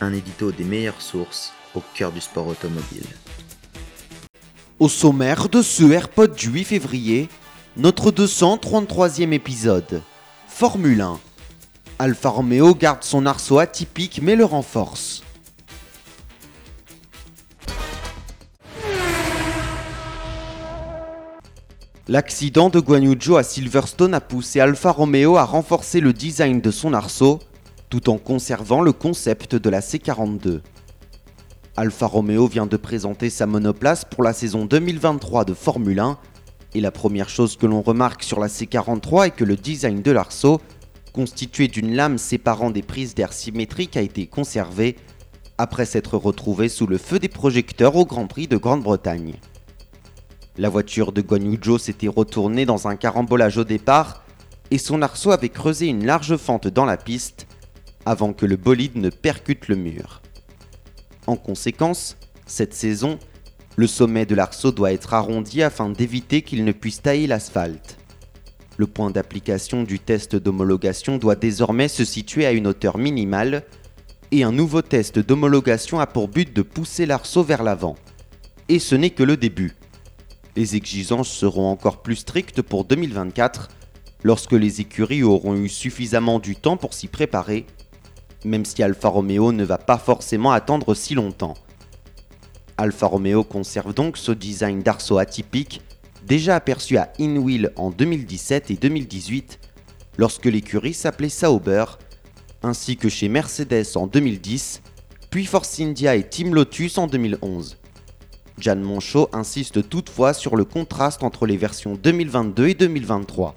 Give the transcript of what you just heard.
Un édito des meilleures sources au cœur du sport automobile. Au sommaire de ce AirPod du 8 février, notre 233e épisode. Formule 1. Alfa Romeo garde son arceau atypique mais le renforce. L'accident de Guanyujo à Silverstone a poussé Alfa Romeo à renforcer le design de son arceau tout en conservant le concept de la C42. Alfa Romeo vient de présenter sa monoplace pour la saison 2023 de Formule 1 et la première chose que l'on remarque sur la C43 est que le design de l'arceau, constitué d'une lame séparant des prises d'air symétriques, a été conservé après s'être retrouvé sous le feu des projecteurs au Grand Prix de Grande-Bretagne. La voiture de Guanyujo s'était retournée dans un carambolage au départ et son arceau avait creusé une large fente dans la piste avant que le bolide ne percute le mur. En conséquence, cette saison, le sommet de l'arceau doit être arrondi afin d'éviter qu'il ne puisse tailler l'asphalte. Le point d'application du test d'homologation doit désormais se situer à une hauteur minimale et un nouveau test d'homologation a pour but de pousser l'arceau vers l'avant. Et ce n'est que le début. Les exigences seront encore plus strictes pour 2024 lorsque les écuries auront eu suffisamment du temps pour s'y préparer, même si Alfa Romeo ne va pas forcément attendre si longtemps. Alfa Romeo conserve donc ce design d'arceau atypique déjà aperçu à InWheel en 2017 et 2018 lorsque l'écurie s'appelait Sauber, ainsi que chez Mercedes en 2010, puis Force India et Team Lotus en 2011. Jan Monchot insiste toutefois sur le contraste entre les versions 2022 et 2023.